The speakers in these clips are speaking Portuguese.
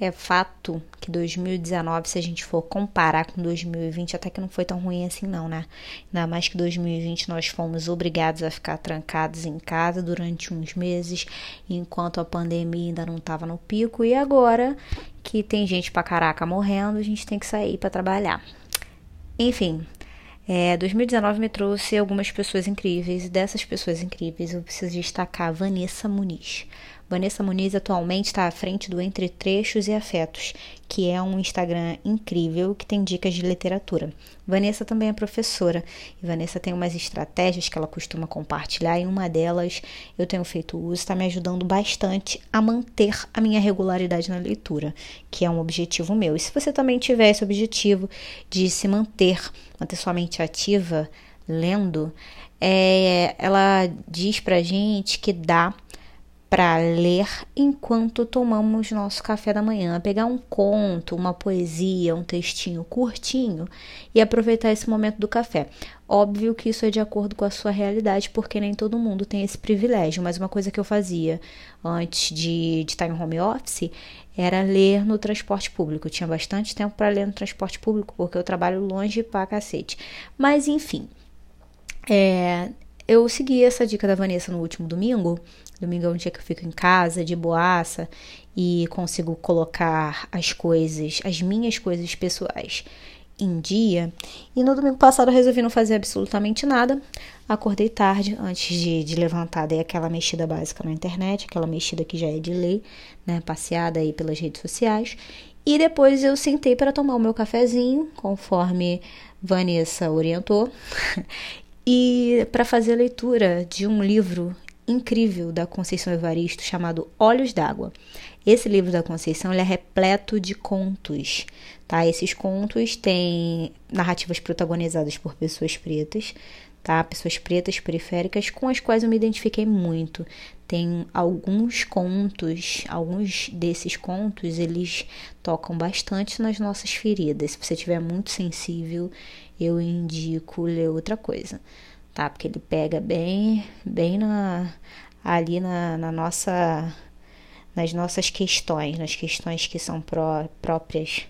É fato que 2019, se a gente for comparar com 2020, até que não foi tão ruim assim, não, né? Ainda mais que 2020 nós fomos obrigados a ficar trancados em casa durante uns meses, enquanto a pandemia ainda não estava no pico, e agora que tem gente pra caraca morrendo, a gente tem que sair para trabalhar. Enfim, é, 2019 me trouxe algumas pessoas incríveis, e dessas pessoas incríveis eu preciso destacar Vanessa Muniz. Vanessa Muniz atualmente está à frente do Entre Trechos e Afetos, que é um Instagram incrível que tem dicas de literatura. Vanessa também é professora e Vanessa tem umas estratégias que ela costuma compartilhar e uma delas eu tenho feito uso, está me ajudando bastante a manter a minha regularidade na leitura, que é um objetivo meu. E se você também tiver esse objetivo de se manter, manter sua mente ativa lendo, é, ela diz pra gente que dá para ler enquanto tomamos nosso café da manhã, pegar um conto, uma poesia, um textinho curtinho e aproveitar esse momento do café. Óbvio que isso é de acordo com a sua realidade, porque nem todo mundo tem esse privilégio, mas uma coisa que eu fazia antes de, de estar em home office era ler no transporte público. Eu tinha bastante tempo para ler no transporte público, porque eu trabalho longe pra cacete. Mas enfim, é, eu segui essa dica da Vanessa no último domingo Domingo é um dia que eu fico em casa, de boaça, e consigo colocar as coisas, as minhas coisas pessoais em dia. E no domingo passado eu resolvi não fazer absolutamente nada. Acordei tarde, antes de, de levantar, dei aquela mexida básica na internet, aquela mexida que já é de lei, né? Passeada aí pelas redes sociais. E depois eu sentei para tomar o meu cafezinho, conforme Vanessa orientou, e para fazer a leitura de um livro incrível da Conceição Evaristo chamado Olhos d'Água. Esse livro da Conceição é repleto de contos, tá? Esses contos têm narrativas protagonizadas por pessoas pretas, tá? Pessoas pretas periféricas com as quais eu me identifiquei muito. Tem alguns contos, alguns desses contos, eles tocam bastante nas nossas feridas. Se você estiver muito sensível, eu indico ler outra coisa tá? Porque ele pega bem, bem na, ali na, na nossa, nas nossas questões, nas questões que são pró, próprias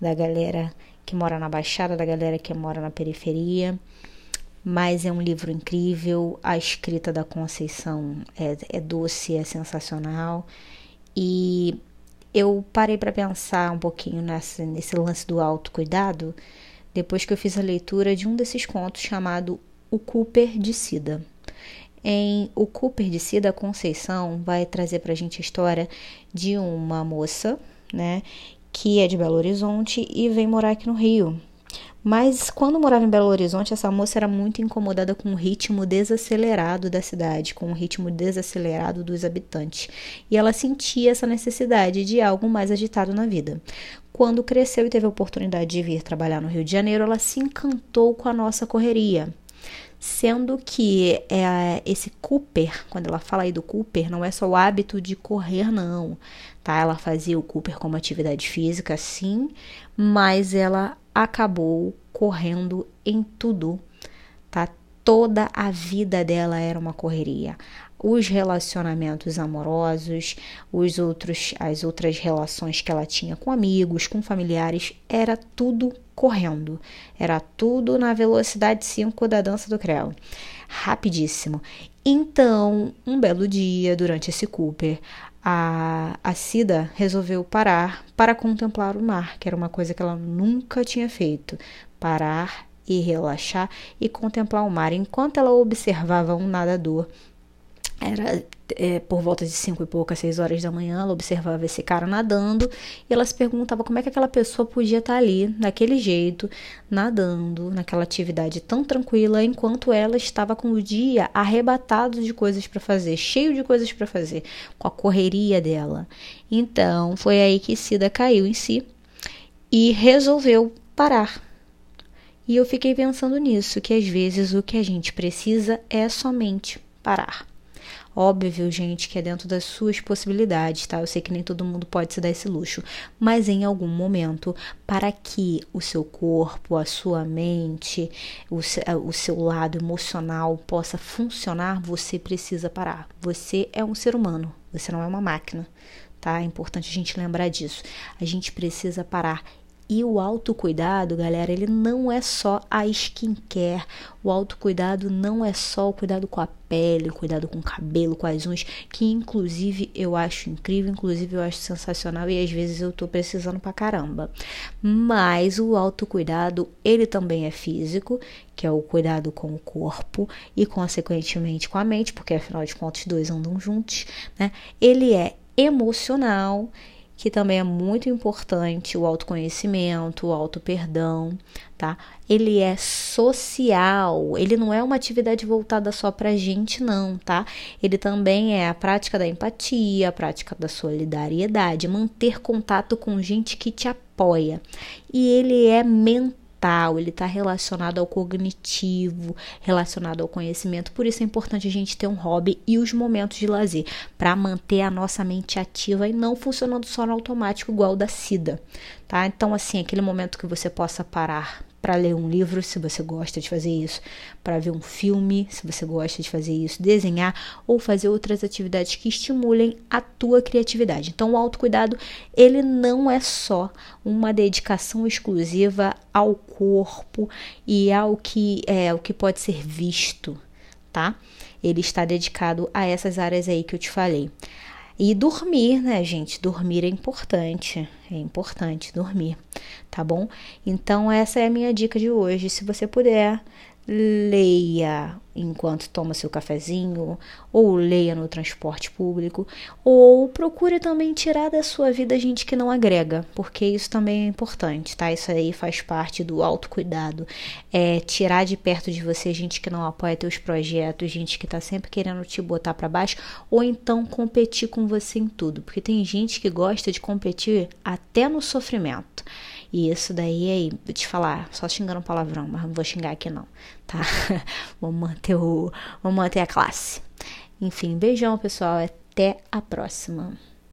da galera que mora na Baixada, da galera que mora na periferia. Mas é um livro incrível, a escrita da Conceição é, é doce, é sensacional. E eu parei para pensar um pouquinho nessa, nesse lance do autocuidado depois que eu fiz a leitura de um desses contos chamado o Cooper de Cida. Em O Cooper de Cida Conceição vai trazer para a gente a história de uma moça, né, que é de Belo Horizonte e vem morar aqui no Rio. Mas quando morava em Belo Horizonte, essa moça era muito incomodada com o ritmo desacelerado da cidade, com o ritmo desacelerado dos habitantes. E ela sentia essa necessidade de algo mais agitado na vida. Quando cresceu e teve a oportunidade de vir trabalhar no Rio de Janeiro, ela se encantou com a nossa correria sendo que é, esse Cooper, quando ela fala aí do Cooper, não é só o hábito de correr, não, tá? Ela fazia o Cooper como atividade física, sim, mas ela acabou correndo em tudo, tá? Toda a vida dela era uma correria os relacionamentos amorosos, os outros, as outras relações que ela tinha com amigos, com familiares, era tudo correndo. Era tudo na velocidade 5 da dança do creu. Rapidíssimo. Então, um belo dia, durante esse Cooper, a, a Cida resolveu parar para contemplar o mar, que era uma coisa que ela nunca tinha feito. Parar e relaxar e contemplar o mar enquanto ela observava um nadador era é, por volta de cinco e poucas, seis horas da manhã, ela observava esse cara nadando e ela se perguntava como é que aquela pessoa podia estar ali, daquele jeito, nadando, naquela atividade tão tranquila, enquanto ela estava com o dia arrebatado de coisas para fazer, cheio de coisas para fazer, com a correria dela. Então, foi aí que Cida caiu em si e resolveu parar. E eu fiquei pensando nisso, que às vezes o que a gente precisa é somente parar. Óbvio, gente, que é dentro das suas possibilidades, tá? Eu sei que nem todo mundo pode se dar esse luxo, mas em algum momento, para que o seu corpo, a sua mente, o, o seu lado emocional possa funcionar, você precisa parar. Você é um ser humano, você não é uma máquina. tá? É importante a gente lembrar disso. A gente precisa parar e o autocuidado, galera, ele não é só a skincare. O autocuidado não é só o cuidado com a pele, o cuidado com o cabelo, com as unhas, que inclusive eu acho incrível, inclusive eu acho sensacional e às vezes eu tô precisando pra caramba. Mas o autocuidado, ele também é físico, que é o cuidado com o corpo e consequentemente com a mente, porque afinal de contas os dois andam juntos, né? Ele é emocional que também é muito importante, o autoconhecimento, o auto-perdão, tá? Ele é social, ele não é uma atividade voltada só pra gente, não, tá? Ele também é a prática da empatia, a prática da solidariedade, manter contato com gente que te apoia. E ele é mental mental, ele está relacionado ao cognitivo, relacionado ao conhecimento. Por isso é importante a gente ter um hobby e os momentos de lazer para manter a nossa mente ativa e não funcionando só no automático igual da SIDA, tá? Então assim, aquele momento que você possa parar para ler um livro, se você gosta de fazer isso, para ver um filme, se você gosta de fazer isso, desenhar ou fazer outras atividades que estimulem a tua criatividade. Então, o autocuidado, ele não é só uma dedicação exclusiva ao corpo e ao que é o que pode ser visto, tá? Ele está dedicado a essas áreas aí que eu te falei. E dormir, né, gente? Dormir é importante. É importante dormir, tá bom? Então, essa é a minha dica de hoje. Se você puder, leia enquanto toma seu cafezinho, ou leia no transporte público, ou procure também tirar da sua vida gente que não agrega, porque isso também é importante, tá? Isso aí faz parte do autocuidado. É tirar de perto de você gente que não apoia teus projetos, gente que tá sempre querendo te botar para baixo, ou então competir com você em tudo, porque tem gente que gosta de competir até no sofrimento. E isso daí aí, vou te falar, só xingando palavrão, mas não vou xingar aqui não, tá? vamos manter o. Vamos manter a classe. Enfim, beijão, pessoal. Até a próxima.